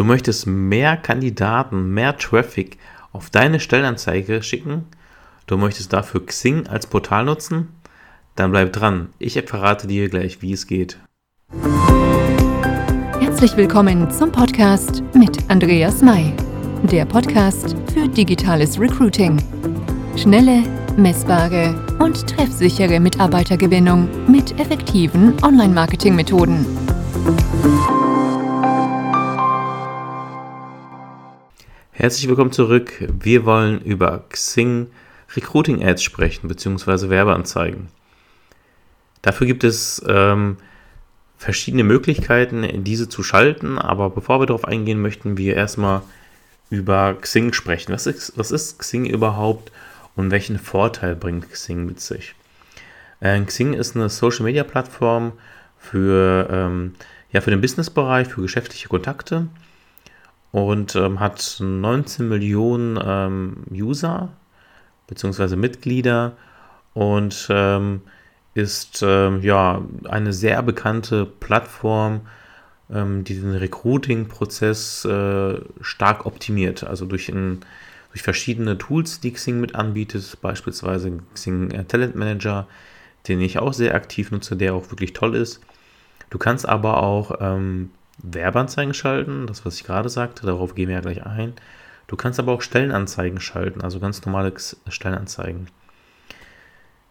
Du möchtest mehr Kandidaten, mehr Traffic auf deine Stellenanzeige schicken. Du möchtest dafür Xing als Portal nutzen. Dann bleib dran. Ich verrate dir gleich, wie es geht. Herzlich willkommen zum Podcast mit Andreas May. Der Podcast für digitales Recruiting. Schnelle, messbare und treffsichere Mitarbeitergewinnung mit effektiven Online-Marketing-Methoden. Herzlich willkommen zurück. Wir wollen über Xing Recruiting Ads sprechen, beziehungsweise Werbeanzeigen. Dafür gibt es ähm, verschiedene Möglichkeiten, diese zu schalten, aber bevor wir darauf eingehen, möchten wir erstmal über Xing sprechen. Was ist, was ist Xing überhaupt und welchen Vorteil bringt Xing mit sich? Äh, Xing ist eine Social Media Plattform für, ähm, ja, für den Businessbereich, für geschäftliche Kontakte und ähm, hat 19 Millionen ähm, User bzw. Mitglieder und ähm, ist ähm, ja eine sehr bekannte Plattform, ähm, die den Recruiting-Prozess äh, stark optimiert. Also durch, ein, durch verschiedene Tools, die Xing mit anbietet, beispielsweise Xing Talent Manager, den ich auch sehr aktiv nutze, der auch wirklich toll ist. Du kannst aber auch ähm, Werbeanzeigen schalten, das was ich gerade sagte, darauf gehen wir ja gleich ein. Du kannst aber auch Stellenanzeigen schalten, also ganz normale Stellenanzeigen.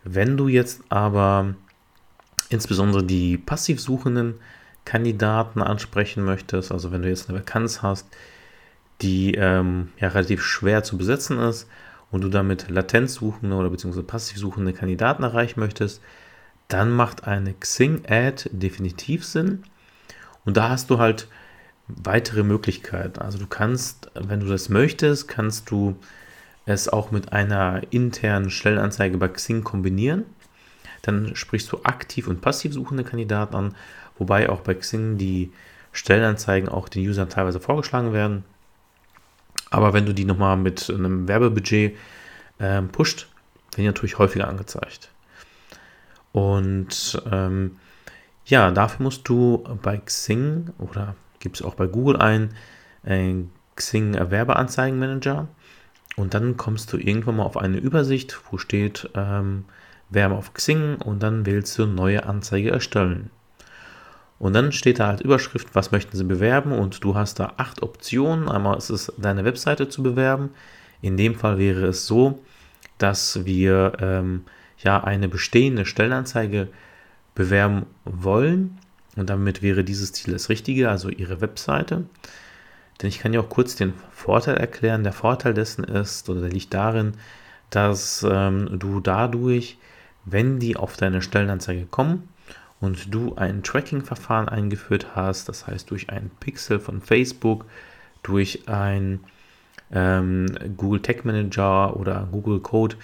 Wenn du jetzt aber insbesondere die passiv suchenden Kandidaten ansprechen möchtest, also wenn du jetzt eine Vakanz hast, die ähm, ja relativ schwer zu besetzen ist und du damit latent suchende oder beziehungsweise passiv suchende Kandidaten erreichen möchtest, dann macht eine Xing-Ad definitiv Sinn. Und da hast du halt weitere Möglichkeiten. Also du kannst, wenn du das möchtest, kannst du es auch mit einer internen Stellenanzeige bei Xing kombinieren. Dann sprichst du aktiv und passiv suchende Kandidaten an, wobei auch bei Xing die Stellenanzeigen auch den Usern teilweise vorgeschlagen werden. Aber wenn du die nochmal mit einem Werbebudget äh, pusht, werden die natürlich häufiger angezeigt. Und ähm, ja, dafür musst du bei Xing oder gibt es auch bei Google ein, ein Xing Werbeanzeigenmanager und dann kommst du irgendwann mal auf eine Übersicht, wo steht ähm, Werbe auf Xing und dann wählst du neue Anzeige erstellen. Und dann steht da als Überschrift, was möchten Sie bewerben und du hast da acht Optionen. Einmal ist es deine Webseite zu bewerben. In dem Fall wäre es so, dass wir ähm, ja eine bestehende Stellenanzeige bewerben wollen. Und damit wäre dieses Ziel das Richtige, also Ihre Webseite. Denn ich kann ja auch kurz den Vorteil erklären. Der Vorteil dessen ist, oder der liegt darin, dass ähm, du dadurch, wenn die auf deine Stellenanzeige kommen und du ein Tracking-Verfahren eingeführt hast, das heißt durch ein Pixel von Facebook, durch ein ähm, Google Tag Manager oder Google Code,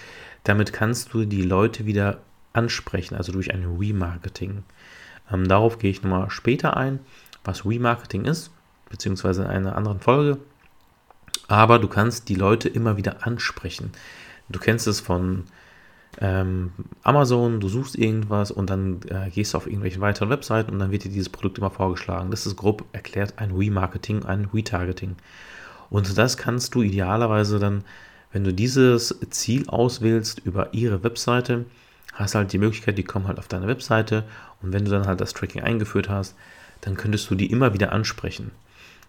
damit kannst du die Leute wieder ansprechen, also durch ein Remarketing. Ähm, darauf gehe ich nochmal später ein, was Remarketing ist, beziehungsweise in einer anderen Folge. Aber du kannst die Leute immer wieder ansprechen. Du kennst es von ähm, Amazon, du suchst irgendwas und dann äh, gehst du auf irgendwelche weiteren Webseiten und dann wird dir dieses Produkt immer vorgeschlagen. Das ist grob erklärt ein Remarketing, ein Retargeting. Und das kannst du idealerweise dann, wenn du dieses Ziel auswählst über ihre Webseite, hast halt die Möglichkeit, die kommen halt auf deine Webseite und wenn du dann halt das Tracking eingeführt hast, dann könntest du die immer wieder ansprechen.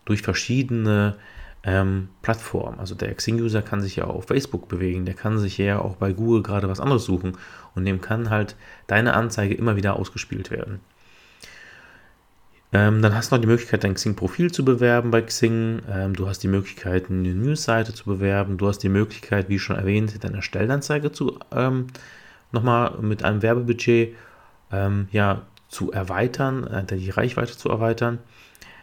Durch verschiedene ähm, Plattformen. Also der Xing-User kann sich ja auf Facebook bewegen, der kann sich ja auch bei Google gerade was anderes suchen und dem kann halt deine Anzeige immer wieder ausgespielt werden. Ähm, dann hast du noch die Möglichkeit, dein Xing-Profil zu bewerben bei Xing. Ähm, du hast die Möglichkeit, eine News-Seite zu bewerben. Du hast die Möglichkeit, wie schon erwähnt, deine Stellenanzeige zu ähm, nochmal mit einem Werbebudget ähm, ja, zu erweitern, äh, die Reichweite zu erweitern.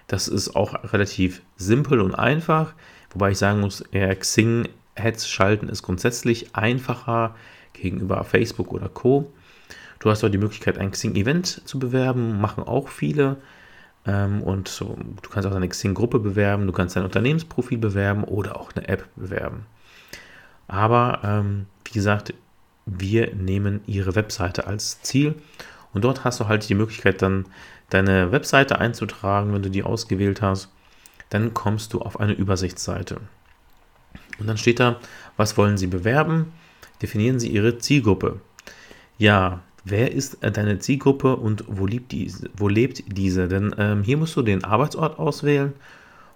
Das ist auch relativ simpel und einfach, wobei ich sagen muss, Xing Ads schalten ist grundsätzlich einfacher gegenüber Facebook oder Co. Du hast auch die Möglichkeit, ein Xing-Event zu bewerben, machen auch viele. Ähm, und du kannst auch eine Xing-Gruppe bewerben, du kannst dein Unternehmensprofil bewerben oder auch eine App bewerben. Aber ähm, wie gesagt, wir nehmen ihre Webseite als Ziel. Und dort hast du halt die Möglichkeit, dann deine Webseite einzutragen, wenn du die ausgewählt hast. dann kommst du auf eine Übersichtsseite. Und dann steht da, was wollen Sie bewerben? Definieren Sie Ihre Zielgruppe. Ja, wer ist deine Zielgruppe und wo lebt diese? Wo lebt diese? Denn ähm, hier musst du den Arbeitsort auswählen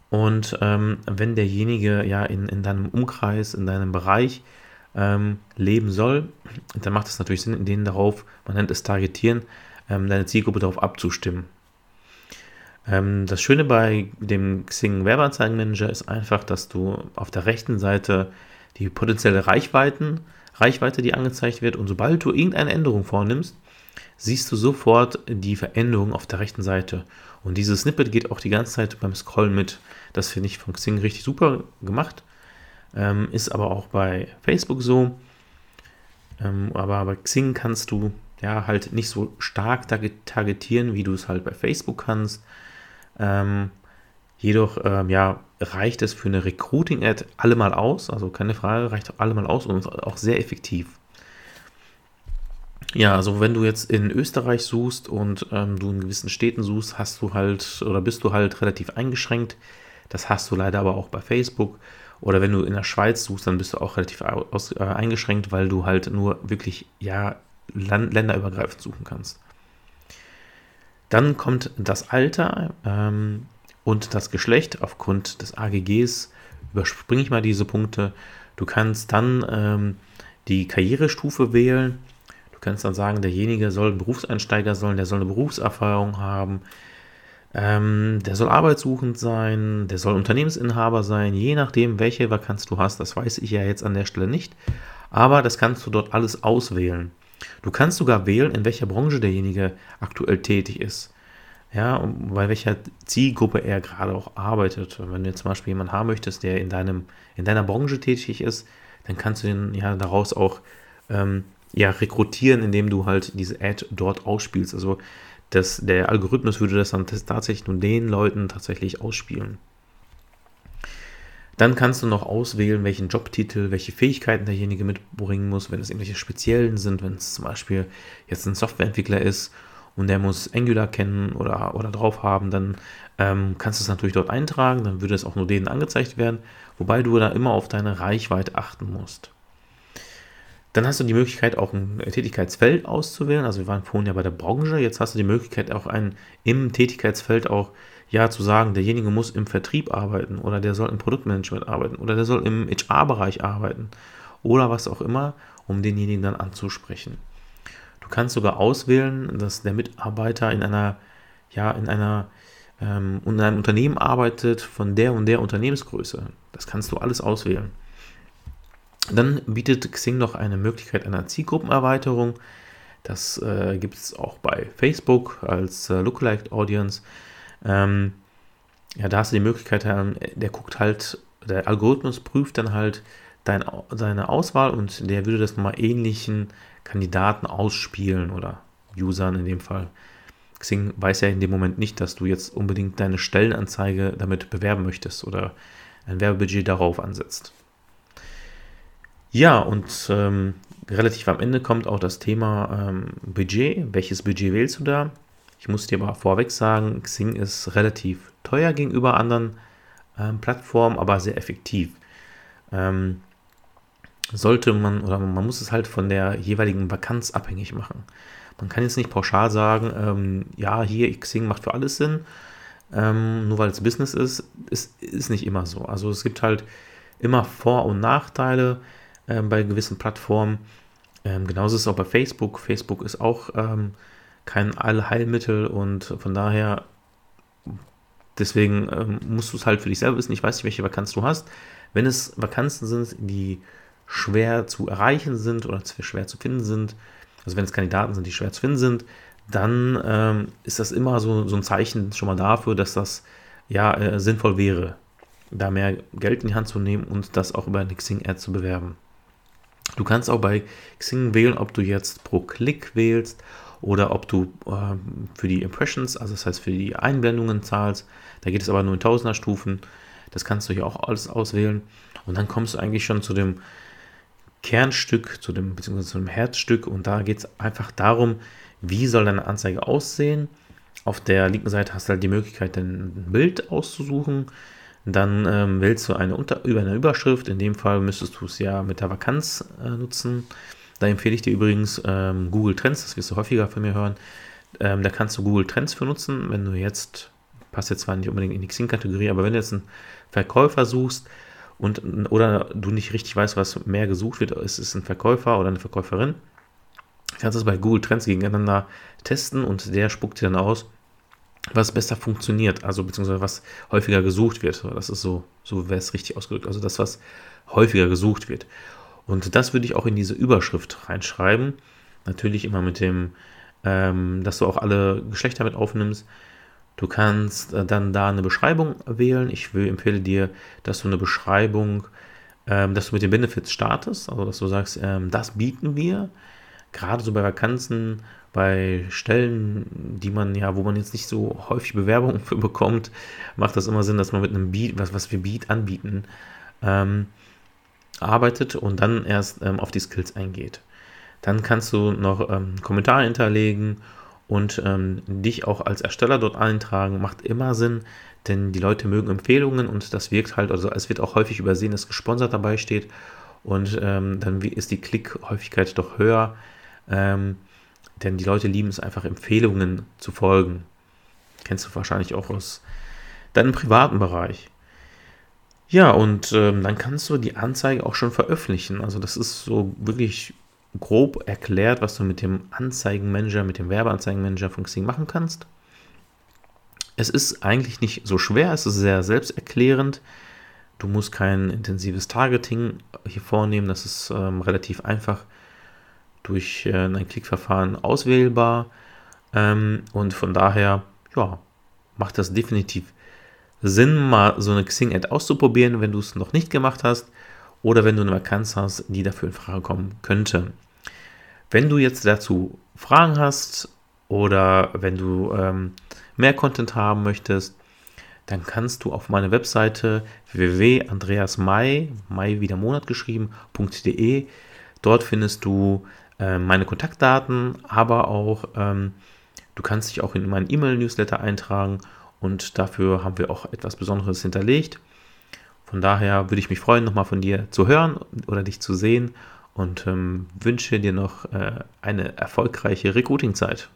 und ähm, wenn derjenige ja in, in deinem Umkreis, in deinem Bereich ähm, leben soll, dann macht es natürlich Sinn, in denen darauf, man nennt es Targetieren, ähm, deine Zielgruppe darauf abzustimmen. Ähm, das Schöne bei dem Xing Werbeanzeigenmanager ist einfach, dass du auf der rechten Seite die potenzielle Reichweiten, Reichweite, die angezeigt wird, und sobald du irgendeine Änderung vornimmst, siehst du sofort die Veränderung auf der rechten Seite. Und dieses Snippet geht auch die ganze Zeit beim Scrollen mit. Das finde ich von Xing richtig super gemacht. Ähm, ist aber auch bei Facebook so. Ähm, aber bei Xing kannst du ja halt nicht so stark targetieren, wie du es halt bei Facebook kannst. Ähm, jedoch ähm, ja, reicht es für eine Recruiting-Ad allemal aus, also keine Frage, reicht allemal aus und auch sehr effektiv. Ja, also wenn du jetzt in Österreich suchst und ähm, du in gewissen Städten suchst, hast du halt oder bist du halt relativ eingeschränkt. Das hast du leider aber auch bei Facebook. Oder wenn du in der Schweiz suchst, dann bist du auch relativ aus, äh, eingeschränkt, weil du halt nur wirklich ja länderübergreifend suchen kannst. Dann kommt das Alter ähm, und das Geschlecht. Aufgrund des AGGs überspringe ich mal diese Punkte. Du kannst dann ähm, die Karrierestufe wählen. Du kannst dann sagen, derjenige soll ein Berufseinsteiger sein, der soll eine Berufserfahrung haben, ähm, der soll arbeitssuchend sein, der soll Unternehmensinhaber sein, je nachdem, welche Vakanz du hast. Das weiß ich ja jetzt an der Stelle nicht. Aber das kannst du dort alles auswählen. Du kannst sogar wählen, in welcher Branche derjenige aktuell tätig ist. Ja, bei welcher Zielgruppe er gerade auch arbeitet. wenn du jetzt zum Beispiel jemanden haben möchtest, der in, deinem, in deiner Branche tätig ist, dann kannst du ihn ja daraus auch ähm, ja, rekrutieren, indem du halt diese Ad dort ausspielst. Also das, der Algorithmus würde das dann tatsächlich nur den Leuten tatsächlich ausspielen. Dann kannst du noch auswählen, welchen Jobtitel, welche Fähigkeiten derjenige mitbringen muss, wenn es irgendwelche speziellen sind, wenn es zum Beispiel jetzt ein Softwareentwickler ist und der muss Angular kennen oder, oder drauf haben, dann ähm, kannst du es natürlich dort eintragen, dann würde es auch nur denen angezeigt werden, wobei du da immer auf deine Reichweite achten musst. Dann hast du die Möglichkeit, auch ein Tätigkeitsfeld auszuwählen. Also wir waren vorhin ja bei der Branche, jetzt hast du die Möglichkeit, auch ein, im Tätigkeitsfeld auch ja zu sagen, derjenige muss im Vertrieb arbeiten oder der soll im Produktmanagement arbeiten oder der soll im HR-Bereich arbeiten oder was auch immer, um denjenigen dann anzusprechen. Du kannst sogar auswählen, dass der Mitarbeiter in einer, ja, in einer ähm, in einem Unternehmen arbeitet von der und der Unternehmensgröße. Das kannst du alles auswählen. Dann bietet Xing noch eine Möglichkeit einer Zielgruppenerweiterung. Das äh, gibt es auch bei Facebook als äh, Lookalike Audience. Ähm, ja, da hast du die Möglichkeit, ähm, der guckt halt, der Algorithmus prüft dann halt dein, deine Auswahl und der würde das nochmal ähnlichen Kandidaten ausspielen oder Usern in dem Fall. Xing weiß ja in dem Moment nicht, dass du jetzt unbedingt deine Stellenanzeige damit bewerben möchtest oder ein Werbebudget darauf ansetzt. Ja, und ähm, relativ am Ende kommt auch das Thema ähm, Budget. Welches Budget wählst du da? Ich muss dir aber vorweg sagen, Xing ist relativ teuer gegenüber anderen ähm, Plattformen, aber sehr effektiv. Ähm, sollte man, oder man muss es halt von der jeweiligen Vakanz abhängig machen. Man kann jetzt nicht pauschal sagen, ähm, ja, hier Xing macht für alles Sinn, ähm, nur weil es Business ist, ist, ist nicht immer so. Also es gibt halt immer Vor- und Nachteile ähm, bei gewissen Plattformen. Ähm, genauso ist es auch bei Facebook. Facebook ist auch ähm, kein Allheilmittel und von daher, deswegen ähm, musst du es halt für dich selber wissen. Ich weiß nicht, welche Vakanz du hast. Wenn es Vakanzen sind, die schwer zu erreichen sind oder schwer zu finden sind, also wenn es Kandidaten sind, die schwer zu finden sind, dann ähm, ist das immer so, so ein Zeichen schon mal dafür, dass das ja äh, sinnvoll wäre, da mehr Geld in die Hand zu nehmen und das auch über eine Xing-Ad zu bewerben. Du kannst auch bei Xing wählen, ob du jetzt pro Klick wählst oder ob du äh, für die Impressions, also das heißt für die Einblendungen zahlst. Da geht es aber nur in Tausender Stufen. Das kannst du hier auch alles auswählen. Und dann kommst du eigentlich schon zu dem Kernstück, zu dem, beziehungsweise zu dem Herzstück. Und da geht es einfach darum, wie soll deine Anzeige aussehen. Auf der linken Seite hast du halt die Möglichkeit, ein Bild auszusuchen. Dann ähm, wählst du eine, Unter über eine Überschrift. In dem Fall müsstest du es ja mit der Vakanz äh, nutzen. Da empfehle ich dir übrigens ähm, Google Trends, das wirst du häufiger von mir hören. Ähm, da kannst du Google Trends für nutzen, wenn du jetzt, passt jetzt zwar nicht unbedingt in die Xing-Kategorie, aber wenn du jetzt einen Verkäufer suchst und oder du nicht richtig weißt, was mehr gesucht wird, ist es ein Verkäufer oder eine Verkäuferin, kannst du es bei Google Trends gegeneinander testen und der spuckt dir dann aus, was besser funktioniert, also beziehungsweise was häufiger gesucht wird. Das ist so, so wäre es richtig ausgedrückt. Also das, was häufiger gesucht wird. Und das würde ich auch in diese Überschrift reinschreiben. Natürlich immer mit dem, ähm, dass du auch alle Geschlechter mit aufnimmst. Du kannst äh, dann da eine Beschreibung wählen. Ich will, empfehle dir, dass du eine Beschreibung, ähm, dass du mit den Benefits startest, also dass du sagst, ähm, das bieten wir. Gerade so bei Vakanzen, bei Stellen, die man ja, wo man jetzt nicht so häufig Bewerbungen für bekommt, macht das immer Sinn, dass man mit einem Beat, was, was wir Beat anbieten, ähm, arbeitet und dann erst ähm, auf die Skills eingeht. Dann kannst du noch ähm, Kommentare hinterlegen und ähm, dich auch als Ersteller dort eintragen. Macht immer Sinn, denn die Leute mögen Empfehlungen und das wirkt halt, also es wird auch häufig übersehen, dass gesponsert dabei steht und ähm, dann ist die Klickhäufigkeit doch höher, ähm, denn die Leute lieben es einfach, Empfehlungen zu folgen. Kennst du wahrscheinlich auch aus deinem privaten Bereich. Ja, und ähm, dann kannst du die Anzeige auch schon veröffentlichen. Also das ist so wirklich grob erklärt, was du mit dem Anzeigenmanager, mit dem Werbeanzeigenmanager von Xing machen kannst. Es ist eigentlich nicht so schwer, es ist sehr selbsterklärend. Du musst kein intensives Targeting hier vornehmen, das ist ähm, relativ einfach durch äh, ein Klickverfahren auswählbar. Ähm, und von daher, ja, macht das definitiv Sinn, mal so eine Xing-Ad auszuprobieren, wenn du es noch nicht gemacht hast oder wenn du eine Vakanz hast, die dafür in Frage kommen könnte. Wenn du jetzt dazu Fragen hast oder wenn du ähm, mehr Content haben möchtest, dann kannst du auf meine Webseite www.andreasmai, mai wieder Monat geschrieben.de, dort findest du äh, meine Kontaktdaten, aber auch ähm, du kannst dich auch in meinen E-Mail-Newsletter eintragen und dafür haben wir auch etwas Besonderes hinterlegt. Von daher würde ich mich freuen, nochmal von dir zu hören oder dich zu sehen und ähm, wünsche dir noch äh, eine erfolgreiche Recruiting-Zeit.